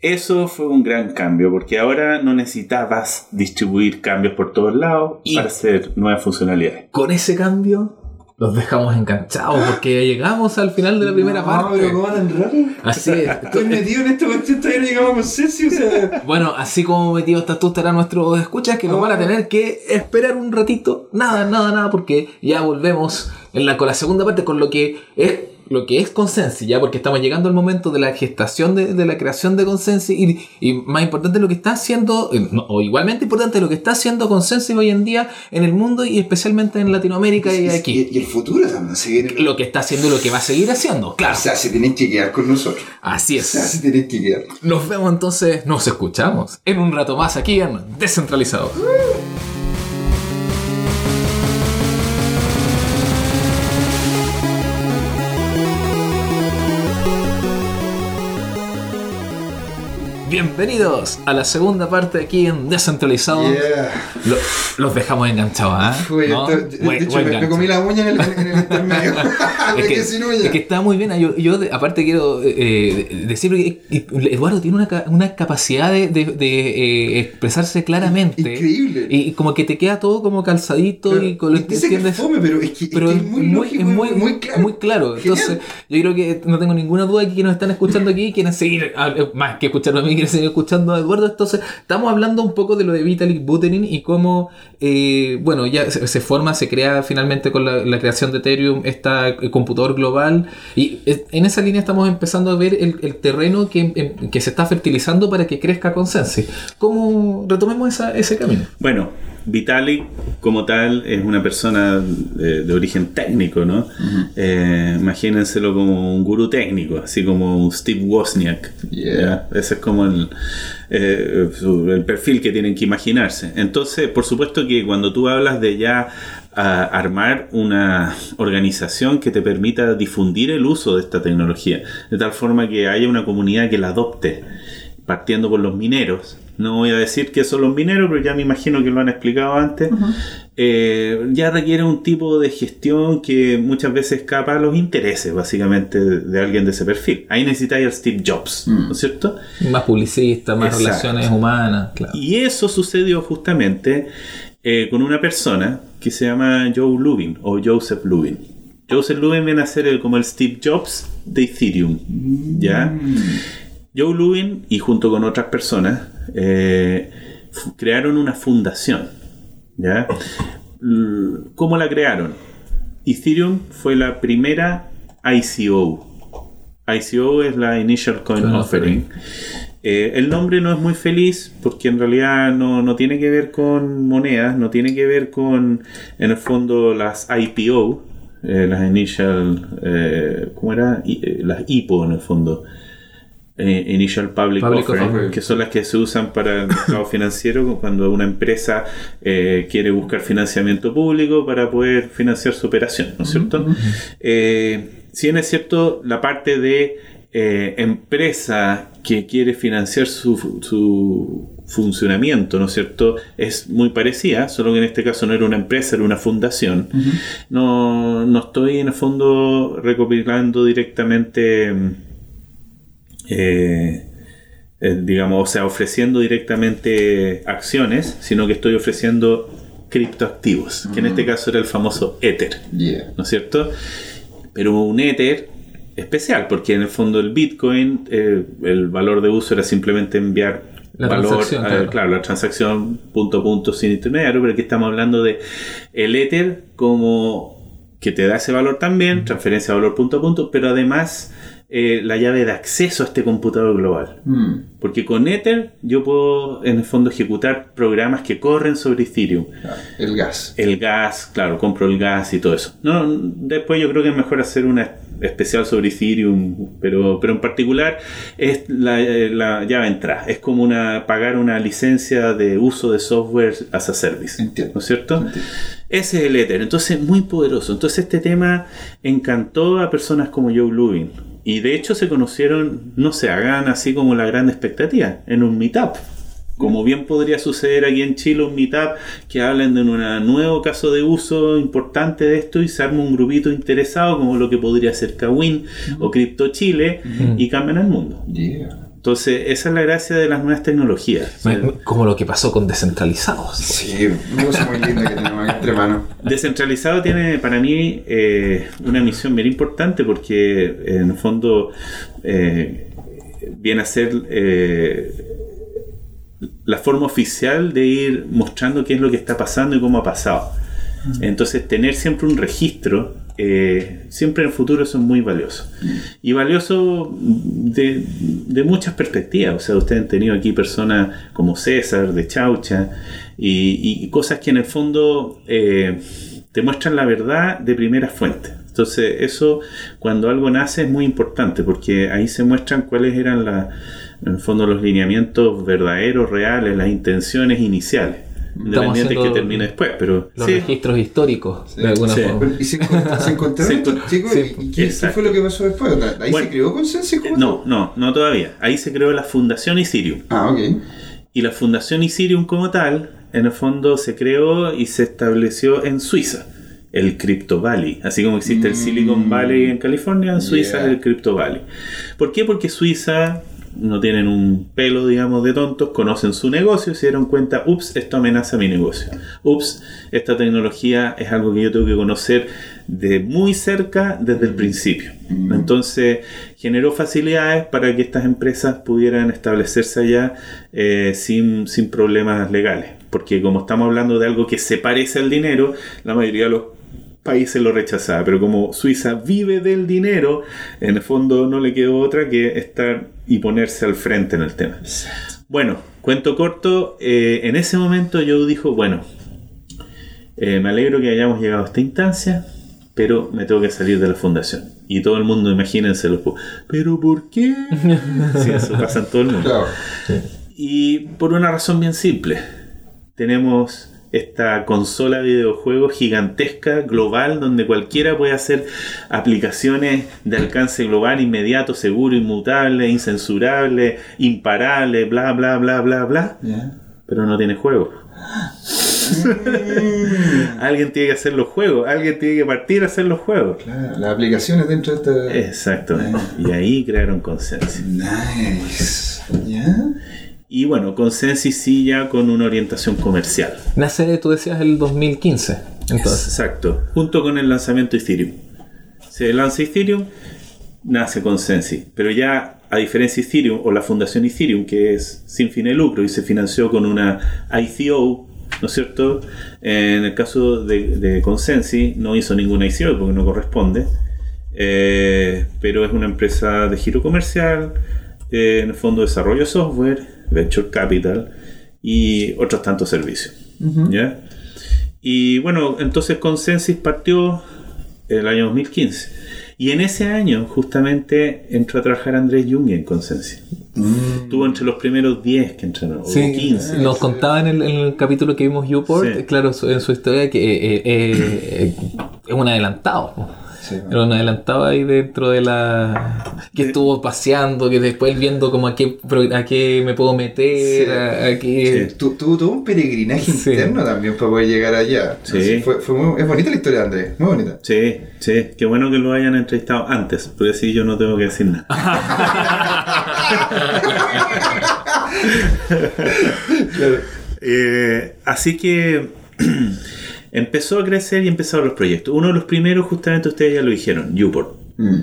eso fue un gran cambio, porque ahora no necesitabas distribuir cambios por todos lados Y- para hacer nuevas funcionalidades. Con ese cambio, los dejamos enganchados porque llegamos al final de la primera no, parte. pero ¿cómo tan raro? Así es. (laughs) Estoy metido en esta cuestión, todavía no llegamos a consenso, o sea... (laughs) Bueno, así como metido estás tú, estarán nuestros escuchas que nos van a tener que esperar un ratito. Nada, nada, nada, porque ya volvemos en la, con la segunda parte, con lo que es lo que es Consensi, ya porque estamos llegando al momento de la gestación de, de la creación de Consensi y, y más importante lo que está haciendo, eh, no, o igualmente importante lo que está haciendo Consensi hoy en día en el mundo y especialmente en Latinoamérica y aquí. Y, y el futuro también se viene. Lo que está haciendo y lo que va a seguir haciendo, O claro. sea, se tienen que quedar con nosotros. Así O sea, es. se tienen que quedar. Nos vemos entonces, nos escuchamos en un rato más aquí en Descentralizado. Bienvenidos a la segunda parte aquí en Descentralizado. Yeah. Lo- los dejamos enganchados, ¿ah? Fue, ¿No? esto- de hecho, me, comí la uña en el, en el intermedio. (laughs) (laughs) me Es que, es está muy bien. Yo, yo aparte quiero eh, decir que eh, Eduardo tiene una, ca- una capacidad de, de- de, eh, expresarse claramente. Increíble. Y como que te queda todo como calzadito Pero- y con lo que entiendes. es fome, pero es que, es pero es muy, lógico es muy, y muy claro. muy claro. Genial. Entonces, yo creo que no tengo ninguna duda que quienes nos están escuchando aquí quieren seguir, ah, eh, más que escucharlo a mí, quieren seguir escuchando a Eduardo. Entonces, estamos hablando un poco de lo de Vitalik Buterin y cómo, eh, bueno, ya se, se forma, se crea finalmente con la, la creación de Ethereum este computador global. Y eh, en esa línea estamos empezando a ver el, el terreno que, em, que se está fertilizando para que crezca Consensi. ¿Cómo retomemos esa- ese camino? Bueno, Vitalik como tal es una persona de, de origen técnico, ¿no? Eh, imagínenselo como un gurú técnico, así como Steve Wozniak. Yeah. Ese es como el, eh, el perfil que tienen que imaginarse. Entonces, por supuesto que cuando tú hablas de ya a armar una organización que te permita difundir el uso de esta tecnología, de tal forma que haya una comunidad que la adopte, partiendo por los mineros. No voy a decir que son los mineros, pero ya me imagino que lo han explicado antes. Eh, ya requiere un tipo de gestión que muchas veces escapa a los intereses, básicamente, de, de alguien de ese perfil. Ahí necesitáis al Steve Jobs, ¿no es cierto? Más publicista, más Exacto. relaciones humanas, claro. Y eso sucedió justamente eh, con una persona que se llama Joe Lubin o Joseph Lubin. Joseph Lubin viene a ser el, como el Steve Jobs de Ethereum. ¿Ya? Joe Lubin y junto con otras personas eh, crearon una fundación. ¿Ya? ¿Cómo la crearon? Ethereum fue la primera ICO. ICO es la Initial Coin Offering. Eh, el nombre no es muy feliz porque en realidad no, no tiene que ver con monedas, no tiene que ver con, en el fondo, las IPO, eh, las Initial, ¿cómo era? I- las IPO en el fondo. Eh, Initial Public, Public Offering, Offering. que son las que se usan para el mercado (laughs) financiero cuando una empresa eh, quiere buscar financiamiento público para poder financiar su operación, ¿no es cierto? Eh, si bien es cierto, la parte de empresa que quiere financiar su, su funcionamiento, ¿no es cierto? Es muy parecida, solo que en este caso no era una empresa, era una fundación. no, no estoy en el fondo recopilando directamente, eh, eh, digamos, o sea, ofreciendo directamente acciones, sino que estoy ofreciendo criptoactivos, que en este caso era el famoso Ether. Yeah. ¿no es cierto? Pero un Ether especial, porque en el fondo el Bitcoin, eh, el valor de uso era simplemente enviar La valor, transacción, eh, claro. claro, la transacción punto a punto sin intermediario, pero aquí estamos hablando de el Ether como que te da ese valor también, transferencia de valor punto a punto, pero además eh, la llave de acceso a este computador global. Mm. Porque con Ether yo puedo en el fondo ejecutar programas que corren sobre Ethereum El gas. el gas, claro, compro el gas y todo eso. No, después yo creo que es mejor hacer una especial sobre Ethereum, pero, pero en particular es la, eh, la entrada. Es como una pagar una licencia de uso de software as a service. Entiendo. ¿No es cierto? Entiendo. Ese es el Ether. Entonces, muy poderoso. Entonces, este tema encantó a personas como Joe Lubin. Y de hecho se conocieron, no se hagan así como la gran expectativa, en un meetup. Como bien podría suceder aquí en Chile, un meetup que hablen de un nuevo caso de uso importante de esto y se arma un grupito interesado, como lo que podría ser Kawin o Crypto Chile, y cambian el mundo. Yeah. Entonces, esa es la gracia de las nuevas tecnologías. O sea, Como lo que pasó con Descentralizados. Sí, una cosa muy linda que tenemos entre manos. Descentralizado tiene para mí eh, una misión bien importante porque en el fondo eh, viene a ser eh, la forma oficial de ir mostrando qué es lo que está pasando y cómo ha pasado. Entonces tener siempre un registro eh, siempre en el futuro son muy valiosos. Y valioso de, de muchas perspectivas. O sea, ustedes han tenido aquí personas como César, de Chaucha, y, y cosas que en el fondo eh, te muestran la verdad de primera fuente. Entonces, eso cuando algo nace es muy importante porque ahí se muestran cuáles eran la, en el fondo los lineamientos verdaderos, reales, las intenciones iniciales. Independiente que termine después, pero Los sí, registros históricos, de alguna Sí. forma. ¿Y se, encont- se (laughs) encontraron Se estos chicos? sí, ¿Y qué, fue lo que pasó después? ¿Ahí Bueno. se creó Consensus? ¿Cómo no, no, no todavía. Ahí se creó la Fundación Ethereum. Ah, ok. Y la Fundación Ethereum como tal, en el fondo se creó y se estableció en Suiza, el Crypto Valley. Así como existe el Silicon Valley en California, en Suiza Yeah. es el Crypto Valley. ¿Por qué? Porque Suiza no tienen un pelo, digamos, de tontos, conocen su negocio y se dieron cuenta, ups, esto amenaza mi negocio. Ups, esta tecnología es algo que yo tengo que conocer de muy cerca desde el principio. Entonces generó facilidades para que estas empresas pudieran establecerse allá eh, sin, sin problemas legales. Porque como estamos hablando de algo que se parece al dinero, la mayoría de los países lo rechazaba. Pero como Suiza vive del dinero, en el fondo no le quedó otra que estar y ponerse al frente en el tema. Bueno, cuento corto, eh, en ese momento yo dijo, bueno, eh, me alegro que hayamos llegado a esta instancia, pero me tengo que salir de la fundación. Y todo el mundo, imagínense, los pero ¿por qué? (laughs) Sí, eso pasa en todo el mundo. Claro. Y por una razón bien simple. Tenemos esta consola de videojuegos gigantesca, global, donde cualquiera puede hacer aplicaciones de alcance global, inmediato, seguro, inmutable, incensurable, imparable, bla, bla, bla, bla, bla. Pero no tiene juego. (laughs) alguien tiene que hacer los juegos, alguien tiene que partir a hacer los juegos. Claro, las aplicaciones dentro de esta... Exactamente. Y ahí crearon Consensus. Nice. ¿Ya? Y bueno, Consensus sí ya con una orientación comercial. Nace, tú decías, el 2015. Entonces, Exacto, junto con el lanzamiento de Ethereum. Se lanza Ethereum, nace Consensus, pero ya a diferencia de Ethereum o la fundación Ethereum, que es sin fin de lucro y se financió con una ICO, ¿no es cierto? En el caso de, de Consensus no hizo ninguna ICO porque no corresponde, eh, pero es una empresa de giro comercial, eh, en el fondo desarrollo de software, venture capital y otros tantos servicios. ¿ya? Y bueno, entonces Consensus partió el año 2015. Y en ese año, justamente, entró a trabajar Andrés Jung en Consensus. Estuvo entre los primeros 10 que entraron, o sí, 15. nos contaba en el, en el capítulo que vimos Uport, Sí. claro, su- en su historia, que eh, eh, eh, es un adelantado. Sí, Era un adelantado ahí dentro de la... que estuvo paseando, que después viendo como a qué, a qué me puedo meter, Sí. a, a qué... Tu- Tuvo un peregrinaje Sí. interno también para poder llegar allá. Sí. Fue, fue muy- es bonita la historia de Andrés, muy bonita. Sí, sí, qué bueno que lo hayan entrevistado antes, porque así yo no tengo que decir nada. (laughs) (laughs) Eh, así que (clears throat) empezó a crecer y empezaron los proyectos. Uno de los primeros, justamente ustedes ya lo dijeron, Uport. Mm.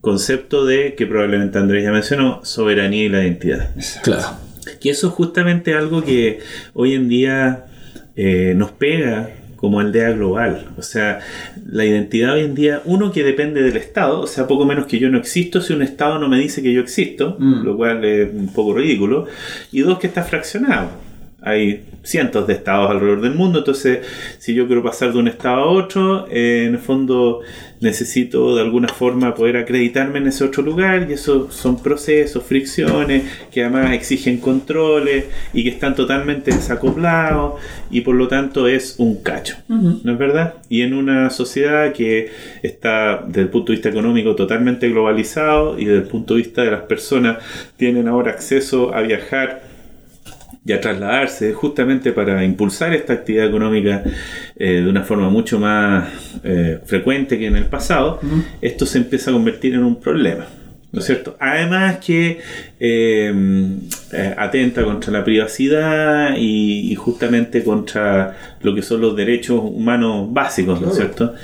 Concepto de, que probablemente Andrés ya mencionó, soberanía y la identidad. Claro. Que eso es justamente algo que hoy en día eh, nos pega como aldea global. O sea, la identidad hoy en día, uno que depende del Estado, o sea, poco menos que yo no existo si un Estado no me dice que yo existo, Mm. lo cual es un poco ridículo, y dos, que está fraccionado. Hay cientos de estados alrededor del mundo, entonces si yo quiero pasar de un estado a otro, eh, en el fondo necesito de alguna forma poder acreditarme en ese otro lugar y eso son procesos, fricciones que además exigen controles y que están totalmente desacoplados y por lo tanto es un cacho, ¿no es verdad? Y en una sociedad que está desde el punto de vista económico totalmente globalizado y desde el punto de vista de las personas tienen ahora acceso a viajar y a trasladarse justamente para impulsar esta actividad económica eh, de una forma mucho más eh, frecuente que en el pasado, esto se empieza a convertir en un problema. ¿No es cierto? Además que eh, eh, atenta contra la privacidad y, y justamente contra lo que son los derechos humanos básicos, ¿no es cierto?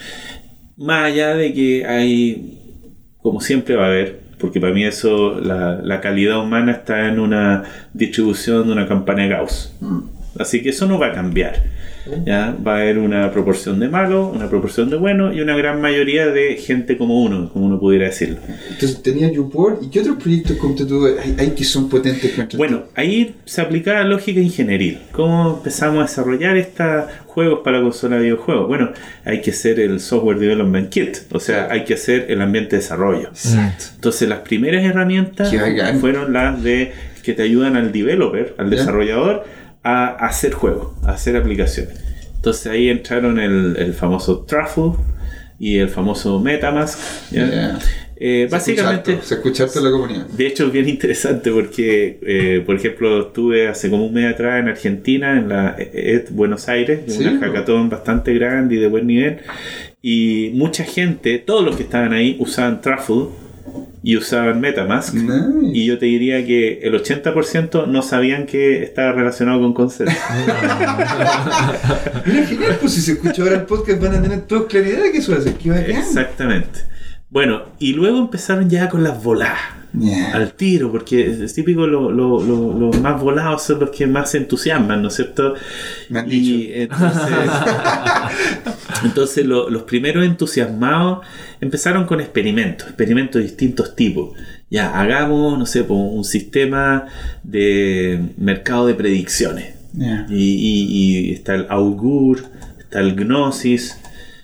Más allá de que hay, como siempre va a haber, porque para mí eso, la, la calidad humana está en una distribución de una campana de Gauss. Mm. Así que eso no va a cambiar. ¿Ya? Va a haber una proporción de malo, una proporción de bueno y una gran mayoría de gente como uno, como uno pudiera decirlo. Entonces tenía YouPorn. ¿Y qué otros proyectos como tú hay, hay que son potentes contra Bueno, ahí se aplica lógica ingenieril. ¿Cómo empezamos a desarrollar estos juegos para consola de videojuegos? Bueno, hay que hacer el software development kit, o sea, hay que hacer el ambiente de desarrollo. Exacto. Entonces las primeras herramientas fueron las de que te ayudan al developer, al Ya. desarrollador, a hacer juegos, a hacer aplicaciones. Entonces ahí entraron el, el famoso Truffle y el famoso Metamask. Eh, Se básicamente, escucha harto, Se escucha harto en la comunidad. de hecho es bien interesante porque, eh, por ejemplo, estuve hace como un mes atrás en Argentina, en la ED Buenos Aires, Sí, una hackathon bastante grande y de buen nivel, y mucha gente, todos los que estaban ahí, usaban Truffle y usaban Metamask. Nice. Y yo te diría que el 80% no sabían que estaba relacionado con Concert. (laughs) Mira, genial, pues si se escucha ahora el podcast van a tener todos claridad de que eso hace. Qué. Exactamente. Bueno, y luego empezaron ya con las voladas. Al tiro, porque es típico, lo- lo- lo- los más volados son los que más se entusiasman, ¿no es cierto? Me han Y dicho. entonces, (laughs) entonces lo- los primeros entusiasmados empezaron con experimentos, experimentos de distintos tipos. Ya, hagamos, no sé, un sistema de mercado de predicciones. Y- y está el Augur, está el Gnosis,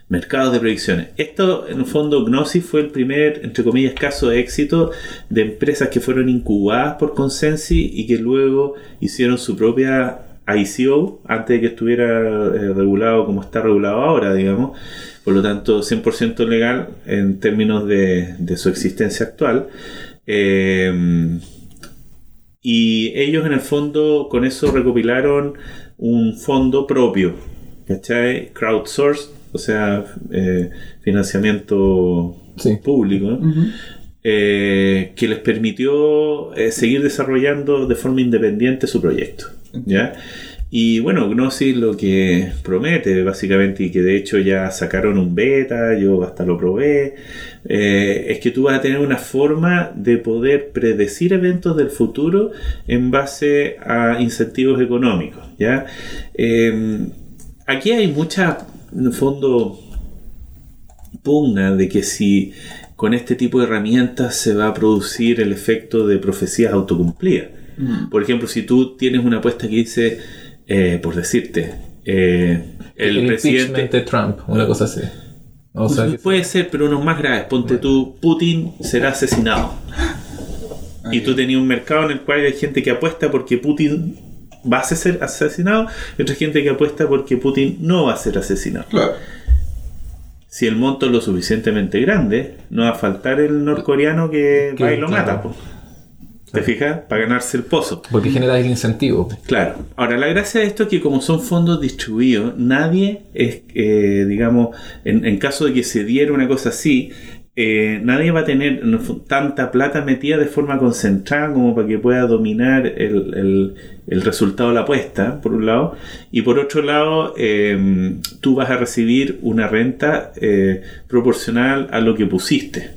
mercados de predicciones. Esto, en el fondo, Gnosis fue el primer, entre comillas, caso de éxito de empresas que fueron incubadas por Consensi y que luego hicieron su propia ICO antes de que estuviera eh, regulado como está regulado ahora, digamos. Por lo tanto, 100% legal en términos de, de su existencia actual. Eh, y ellos en el fondo con eso recopilaron un fondo propio, ¿cachai? Crowdsourced, o sea, eh, financiamiento Sí. público, eh, que les permitió eh, seguir desarrollando de forma independiente su proyecto. ¿ya? Y bueno, Gnosis lo que promete básicamente, y que de hecho ya sacaron un beta, yo hasta lo probé, eh, es que tú vas a tener una forma de poder predecir eventos del futuro en base a incentivos económicos. ¿ya? Eh, aquí hay mucha, en el fondo, pugna de que si con este tipo de herramientas se va a producir el efecto de profecías autocumplidas. Mm. Por ejemplo, si tú tienes una apuesta que dice, eh, por decirte, eh, el, El, presidente... de Trump, una cosa así. O sea, que- Puede ser, pero unos más graves. Ponte tú, Putin será asesinado. Y tú tenías un mercado en el cual hay gente que apuesta porque Putin va a ser asesinado y otra gente que apuesta porque Putin no va a ser asesinado. Claro. Si el monto es lo suficientemente grande, no va a faltar el norcoreano que va y lo claro. mata. po. ¿Te fijas? Para ganarse el pozo. porque genera el incentivo. Claro. Ahora, la gracia de esto es que como son fondos distribuidos, nadie es, eh, digamos, en, en caso de que se diera una cosa así, eh, nadie va a tener tanta plata metida de forma concentrada como para que pueda dominar el, el- el resultado de la apuesta, por un lado. Y por otro lado, eh, tú vas a recibir una renta eh, proporcional a lo que pusiste.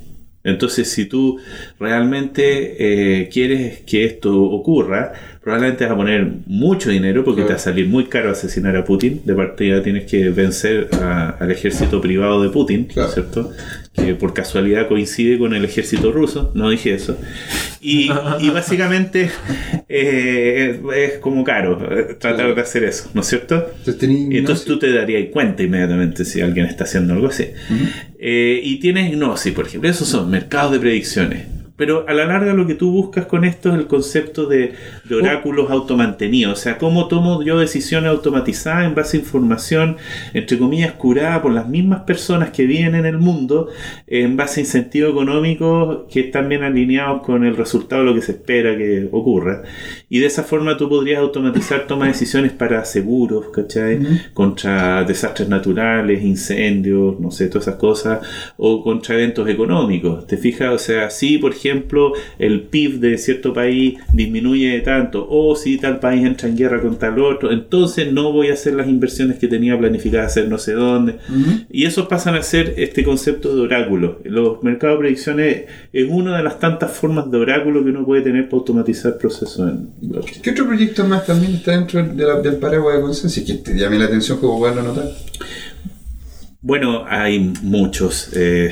Entonces, si tú realmente eh, quieres que esto ocurra, probablemente vas a poner mucho dinero porque Claro. te va a salir muy caro asesinar a Putin. De partida tienes que vencer a- al ejército privado de Putin, Claro. ¿cierto? Que por casualidad coincide con el ejército ruso. No dije eso. Y, y (laughs) básicamente eh, es, es como caro eh, tratar Claro. de hacer eso, ¿no es cierto? Entonces tení Y entonces tú te darías cuenta inmediatamente si alguien está haciendo algo así. Eh, y tienes Gnosis, por ejemplo. Esos son mercados de predicciones. Pero a la larga lo que tú buscas con esto es el concepto de, de oráculos automantenidos. O sea, cómo tomo yo decisiones automatizadas en base a información, entre comillas, curada por las mismas personas que viven en el mundo, en base a incentivos económicos que están bien alineados con el resultado de lo que se espera que ocurra. Y de esa forma tú podrías automatizar toma de decisiones para seguros, ¿cachai? Contra desastres naturales, incendios, no sé, todas esas cosas, o contra eventos económicos. ¿Te fijas? O sea, sí, por ejemplo, ejemplo, el PIB de cierto país disminuye de tanto, o si tal país entra en guerra con tal otro, entonces no voy a hacer las inversiones que tenía planificadas hacer no sé dónde. Y eso pasan a ser este concepto de oráculo. Los mercados de predicciones es una de las tantas formas de oráculo que uno puede tener para automatizar procesos en blockchain. ¿Qué otro proyecto más también está dentro de la- del paraguas de consenso y que te llame la atención como poderlo notar? Bueno, hay muchos. eh,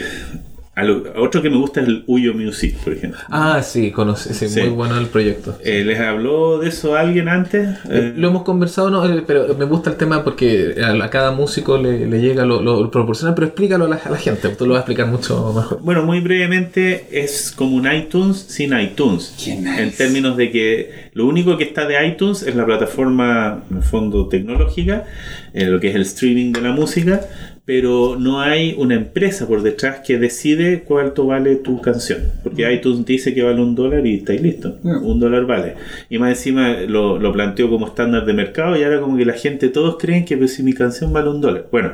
lo- otro que me gusta es el Uyo Music, por ejemplo. Ah, sí, conoce, sí, Sí. muy bueno el proyecto. Eh, ¿Les habló de eso alguien antes? Eh, Lo hemos conversado, no, Eh, pero me gusta el tema porque a, a cada músico le, le llega lo, lo proporcional, pero explícalo a la, a la gente, tú lo vas a explicar mucho mejor. Bueno, muy brevemente es como un iTunes sin iTunes. Qué nice. En términos de que lo único que está de iTunes es la plataforma, en el fondo, tecnológica, eh, lo que es el streaming de la música, pero no hay una empresa por detrás que decide cuánto vale tu canción. Porque iTunes dice que vale un dólar y estáis listo. Mm. Un dólar vale. Y más encima lo, lo planteó como estándar de mercado y ahora como que la gente, todos creen que pues, si mi canción vale un dólar. Bueno,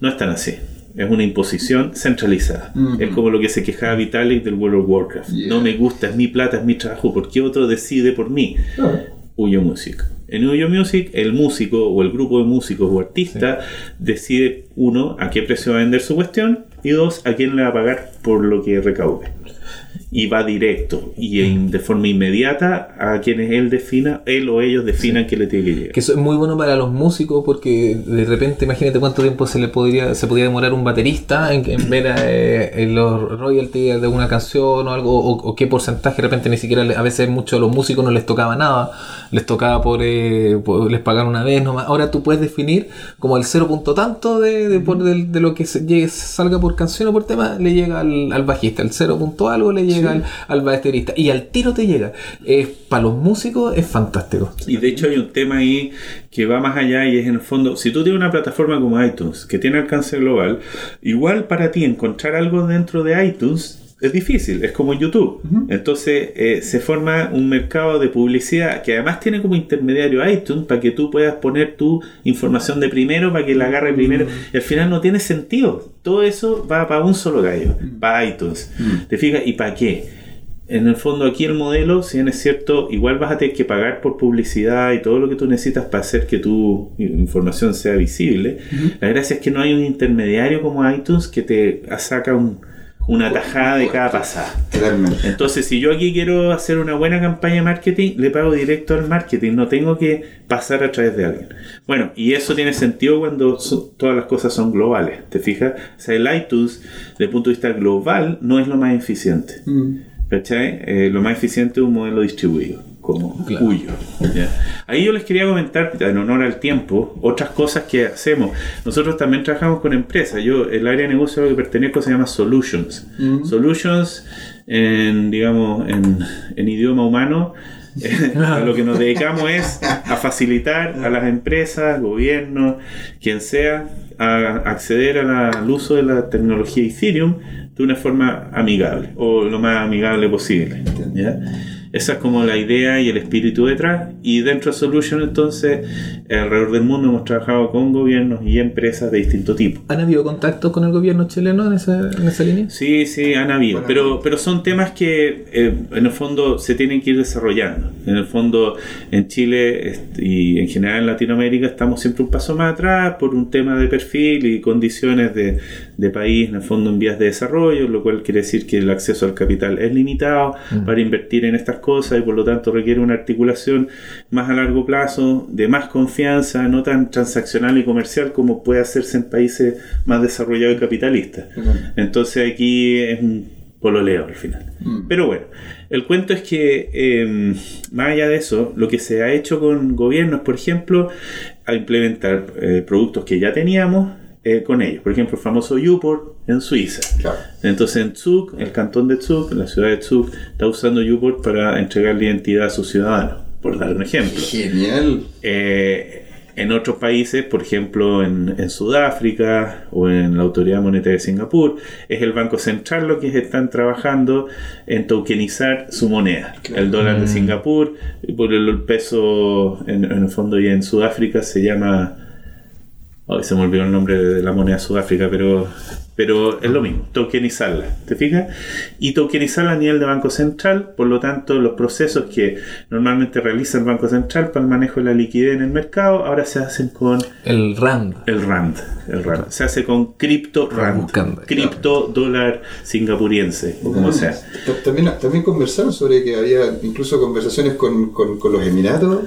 no es tan así. Es una imposición centralizada. Ujú. Es como lo que se quejaba Vitalik del World of Warcraft. Yeah. No me gusta, es mi plata, es mi trabajo. ¿Por qué otro decide por mí? Uyo Music. En Uyo Music, el músico o el grupo de músicos o artistas decide, uno, a qué precio va a vender su cuestión y dos, a quién le va a pagar por lo que recaude. Y va directo. Y en- de forma inmediata a quienes él defina, él o ellos definan que le tiene que llegar. Que eso es muy bueno para los músicos porque de repente imagínate cuánto tiempo se le podría se podría demorar un baterista en, en (laughs) ver eh, en los royalties de una canción o algo o, o qué porcentaje de repente ni siquiera le- a veces muchos a los músicos no les tocaba nada. Les tocaba por, eh, por- les pagar una vez nomás. Ahora tú puedes definir como el cero punto tanto de, de, por- de lo que se, llegue- salga por canción o por tema le llega al, al bajista. El cero punto algo le llega al, al baterista. Y al tiro te llega. Es- para los músicos es fantástico. Y de hecho hay un tema ahí que va más allá y es en el fondo, si tú tienes una plataforma como iTunes que tiene alcance global, igual para ti encontrar algo dentro de iTunes es difícil, es como en YouTube. Entonces eh, se forma un mercado de publicidad que además tiene como intermediario iTunes para que tú puedas poner tu información de primero, para que la agarre primero. Y al final no tiene sentido. Todo eso va para un solo gallo, para iTunes. ¿Te fijas? ¿Y para qué? En el fondo aquí el modelo, si bien es cierto, igual vas a tener que pagar por publicidad y todo lo que tú necesitas para hacer que tu información sea visible. La gracia es que no hay un intermediario como iTunes que te saca un- una tajada de cada pasada. Entonces, si yo aquí quiero hacer una buena campaña de marketing, le pago directo al marketing, no tengo que pasar a través de alguien. Bueno, y eso tiene sentido cuando todas las cosas son globales, ¿te fijas? O sea, el iTunes, desde el punto de vista global, no es lo más eficiente. Mm. ¿Cachai? Eh, lo más eficiente es un modelo distribuido, como Claro. Ahí yo les quería comentar, en honor al tiempo, otras cosas que hacemos. Nosotros también trabajamos con empresas. Yo, el área de negocio a lo que pertenezco se llama Solutions. Solutions, en, digamos, en, en idioma humano, eh, a lo que nos dedicamos es a facilitar a las empresas, gobiernos, quien sea, a acceder a la- al uso de la tecnología Ethereum de una forma amigable o lo más amigable posible. ¿ya? Esa es como la idea y el espíritu detrás. Y dentro de Solution, entonces, alrededor del mundo hemos trabajado con gobiernos y empresas de distinto tipo. ¿Han habido contactos con el gobierno chileno en esa, en esa línea? Sí, sí, han habido, Bueno, pero, pero son temas que eh, en el fondo se tienen que ir desarrollando. En el fondo, en Chile y en general en Latinoamérica estamos siempre un paso más atrás por un tema de perfil y condiciones de, de país, en el fondo en vías de desarrollo, lo cual quiere decir que el acceso al capital es limitado para invertir en estas cosas y por lo tanto requiere una articulación más a largo plazo, de más confianza, no tan transaccional y comercial como puede hacerse en países más desarrollados y capitalistas. Entonces aquí es un pololeo al final. Pero bueno, el cuento es que eh, más allá de eso, lo que se ha hecho con gobiernos, por ejemplo, a implementar eh, productos que ya teníamos eh, con ellos. Por ejemplo, el famoso Uport en Suiza. Claro. Entonces en Zug, el cantón de Zug, la ciudad de Zug, está usando Uport para entregarle identidad a sus ciudadanos, por dar un ejemplo. Genial. Eh, en otros países, por ejemplo en, en Sudáfrica o en la Autoridad Monetaria de Singapur, es el Banco Central lo que están trabajando en tokenizar su moneda. El dólar de Singapur, y por el peso, en, en el fondo y en Sudáfrica se llama Hoy se me olvidó el nombre de la moneda Sudáfrica, pero, pero es lo mismo, tokenizarla, ¿te fijas? Y tokenizarla a nivel de Banco Central, por lo tanto, los procesos que normalmente realiza el Banco Central para el manejo de la liquidez en el mercado, ahora se hacen con El RAND. el RAND. El RAND. Se hace con cripto RAND, Buscando. cripto dólar singapuriense, o como sea. Ta- También, también conversaron sobre que había incluso conversaciones con, con, con los Emiratos.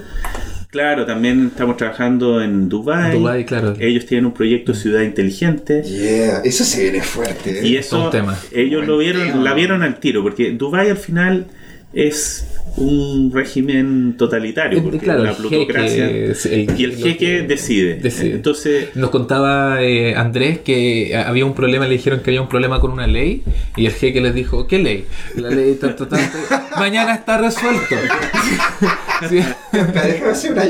Claro, también estamos trabajando en Dubai. Dubai, claro. Ellos tienen un proyecto Ciudad Inteligente. Yeah, eso se viene fuerte. ¿eh? Y eso, un tema. ellos lo vieron, tema. la vieron al tiro, porque Dubai al final es un régimen totalitario, porque Claro, la el plutocracia jeque, es el- y el jeque que decide. decide. Entonces, Nos contaba eh, Andrés que había un problema, le dijeron que había un problema con una ley y el jeque les dijo, ¿qué ley? La ley tanto, tanto. (laughs) Mañana está resuelto. (laughs) Sí. Una.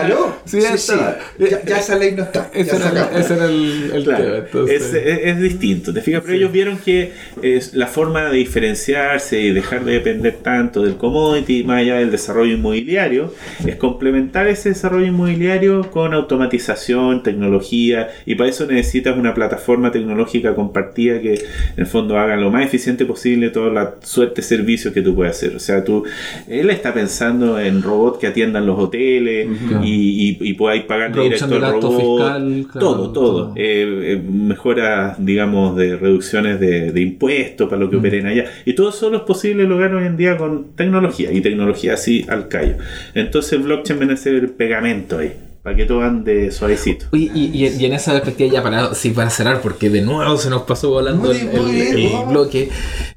¿Aló? Sí, ya está. Ya, ya esa ley no está. Ese era, ese el, el Claro, tema. entonces. es, es- es distinto, ¿te fijas? Pero ellos vieron que es la forma de diferenciarse y dejar de depender tanto del commodity, más allá del desarrollo inmobiliario, es complementar ese desarrollo inmobiliario con automatización, tecnología, y para eso necesitas una plataforma tecnológica compartida que en el fondo haga lo más eficiente posible toda la suerte de servicios que tú puedes hacer. O sea, tú, él está pensando en robots que atiendan los hoteles y, y, y podáis pagar directo al robot. fiscal, claro, todo, todo. todo. Eh, eh, mejoras, digamos, de reducciones de, de impuestos para lo que operen allá. Y todo eso es posible lograr hoy en día con tecnología y tecnología así al callo. Entonces, blockchain viene a ser el pegamento ahí, para que todo ande suavecito. Y, y- y en esa perspectiva ya para, sí, para cerrar, porque de nuevo se nos pasó volando el, Muy el- bien, el vamos. bloque.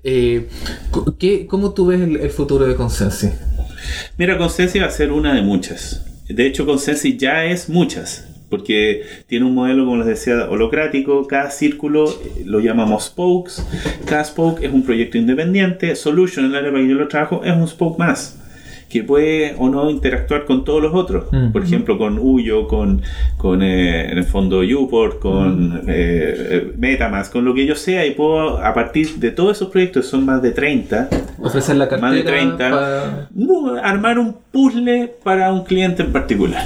Eh, ¿qué- ¿Cómo tú ves el, el futuro de Consensi? Mira, Consensi va a ser una de muchas. De hecho, Consensi ya es muchas. Porque tiene un modelo, como les decía, holocrático. Cada círculo eh, lo llamamos spokes. Cada spoke es un proyecto independiente. Solution, en el área para que yo lo trabajo, es un spoke más. Que puede o no interactuar con todos los otros. Mm. Por ejemplo, con Uyo, con, con eh, en el fondo Uport, con eh, eh, Metamask, con lo que yo sea. Y puedo, a partir de todos esos proyectos, son más de 30, Ofrecer la cartera más de 30, pa- no, armar un puzzle para un cliente en particular.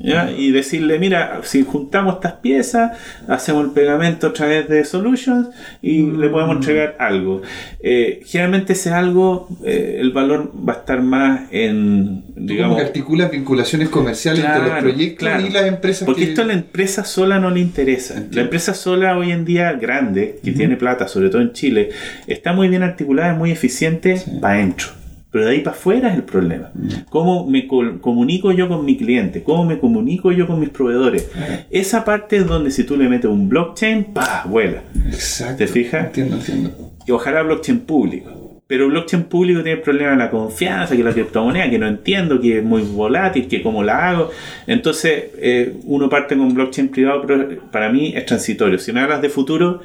¿Ya? Y decirle, mira, si juntamos estas piezas, hacemos el pegamento a través de Solutions y le podemos entregar algo. Eh, generalmente ese algo, eh, el valor va a estar más en, digamos, que articulas vinculaciones comerciales entre los proyectos claro. y las empresas Porque que... esto a la empresa sola no le interesa. Entiendo. La empresa sola hoy en día grande, que tiene plata, sobre todo en Chile, está muy bien articulada, es muy eficiente para adentro. Pero de ahí para afuera es el problema. ¿Cómo me comunico yo con mi cliente? ¿Cómo me comunico yo con mis proveedores? Esa parte es donde si tú le metes un blockchain, ¡pah! vuela. Exacto. ¿Te fijas? Entiendo, entiendo. Y ojalá blockchain público. Pero blockchain público tiene el problema de la confianza, que la criptomoneda, que no entiendo, que es muy volátil, que cómo la hago. Entonces, eh, uno parte con blockchain privado, pero para mí es transitorio. Si me hablas de futuro,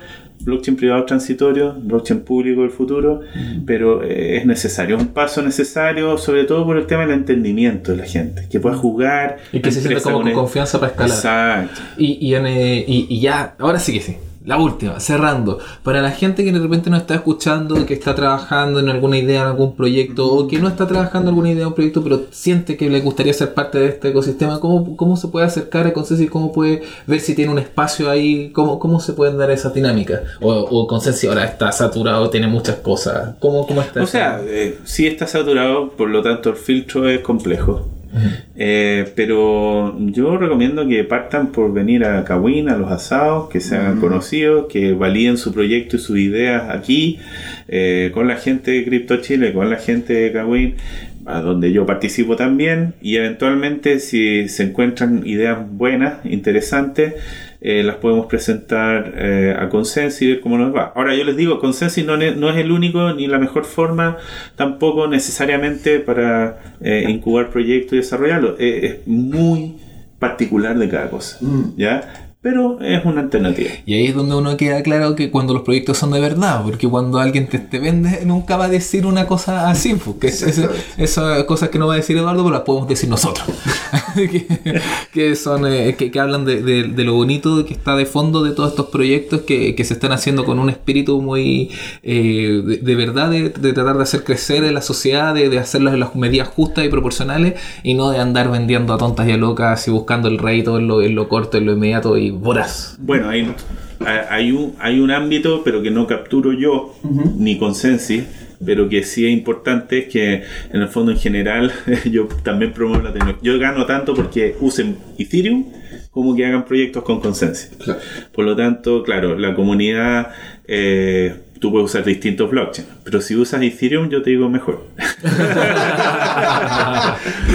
blockchain privado es transitorio, blockchain público el futuro, pero eh, es necesario, un paso necesario, sobre todo por el tema del entendimiento de la gente, que pueda jugar. y que se sienta como con confianza para escalar. Exacto. Y, y, en, eh, y- y ya, ahora sí que sí. La última, cerrando. Para la gente que de repente nos está escuchando, que está trabajando en alguna idea, en algún proyecto, o que no está trabajando en alguna idea, en un proyecto, pero siente que le gustaría ser parte de este ecosistema, ¿cómo, cómo se puede acercar a Consensi? ¿Cómo puede ver si tiene un espacio ahí? ¿Cómo, cómo se pueden dar esas dinámicas? O, o Consensi ahora está saturado, tiene muchas cosas. ¿Cómo, cómo está? O sea, eh, sí está saturado, por lo tanto el filtro es complejo. Eh, pero yo recomiendo que partan por venir a Kawin, a los asados, que se hagan conocidos, que validen su proyecto y sus ideas aquí, eh, con la gente de Crypto Chile, con la gente de Kawin, a donde yo participo también, y eventualmente si se encuentran ideas buenas, interesantes, eh, las podemos presentar eh, a Consensi y ver cómo nos va. Ahora yo les digo, Consensi no, no es el único ni la mejor forma tampoco necesariamente para eh, incubar proyectos y desarrollarlos. Eh, es muy particular de cada cosa. Mm. ¿Ya? Pero es una alternativa. Y ahí es donde uno queda claro que cuando los proyectos son de verdad, porque cuando alguien te, te vende, nunca va a decir una cosa así, porque es- es- Exactamente. esas cosas que no va a decir Eduardo, pero las podemos decir nosotros. (laughs) (laughs) que, que son, eh, que, que hablan de, de- de lo bonito que está de fondo de todos estos proyectos que, que se están haciendo con un espíritu muy eh, de, de verdad, de, de tratar de hacer crecer en la sociedad, de, de hacerlas en las medidas justas y proporcionales, y no de andar vendiendo a tontas y a locas y buscando el rédito en lo, en lo corto, en lo inmediato y voraz. Bueno, hay, hay, un, hay un ámbito, pero que no capturo yo, ni Consensi, pero que sí es importante, es que en el fondo en general (laughs) yo también promuevo la tecnología. Yo gano tanto porque usen Ethereum como que hagan proyectos con Consensi. Claro. Por lo tanto, claro, la comunidad, eh, tú puedes usar distintos blockchains, pero si usas Ethereum yo te digo mejor.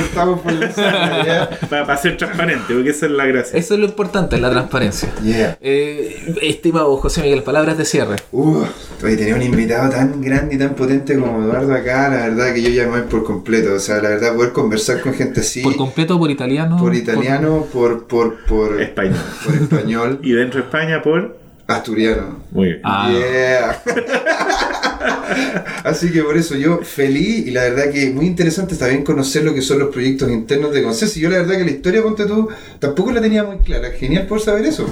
Estamos por la sangre. Para ser transparente, porque esa es la gracia. Eso es lo importante, la transparencia. Yeah. Eh, estimado José Miguel, palabras de cierre. Uh, hoy tenía un invitado tan grande y tan potente como Eduardo acá, la verdad que yo ya me voy por completo. O sea, la verdad, poder conversar con gente así, Por completo, por italiano. por italiano, por, por, por, Español. por español, (laughs) Y dentro de España por... asturiano. Muy bien. Ah. Yeah. (laughs) Así que por eso yo feliz y la verdad que muy interesante está bien conocer lo que son los proyectos internos de Conces. Y yo la verdad que la historia, ponte tú, tampoco la tenía muy clara. Genial por saber eso.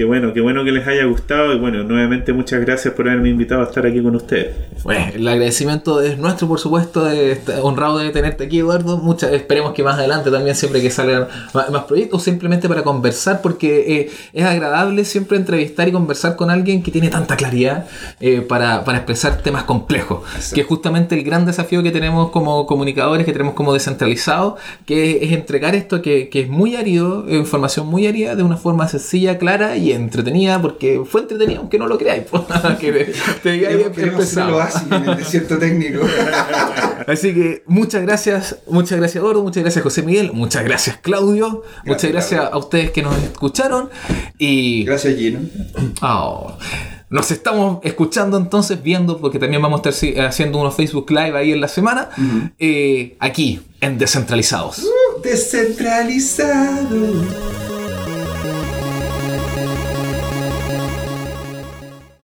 Qué bueno, qué bueno que les haya gustado y bueno, nuevamente muchas gracias por haberme invitado a estar aquí con ustedes. Bueno, el agradecimiento es nuestro, por supuesto, de estar honrado de tenerte aquí, Eduardo. Muchas, esperemos que más adelante también, siempre que salgan más, más proyectos, simplemente para conversar, porque eh, es agradable siempre entrevistar y conversar con alguien que tiene tanta claridad eh, para, para expresar temas complejos, que es justamente el gran desafío que tenemos como comunicadores, que tenemos como descentralizados, que es entregar esto que, que es muy árido, información muy árida, de una forma sencilla, clara y entretenida, porque fue entretenida, aunque no lo creáis. (laughs) que te, lo básico en el desierto técnico. (laughs) Así que muchas gracias, muchas gracias Gordo, muchas gracias José Miguel, muchas gracias Claudio, muchas gracias a ustedes que nos escucharon y Gracias, Gino. Oh, nos estamos escuchando entonces, viendo, porque también vamos a estar haciendo unos Facebook Live ahí en la semana, eh, aquí en Descentralizados. Descentralizado.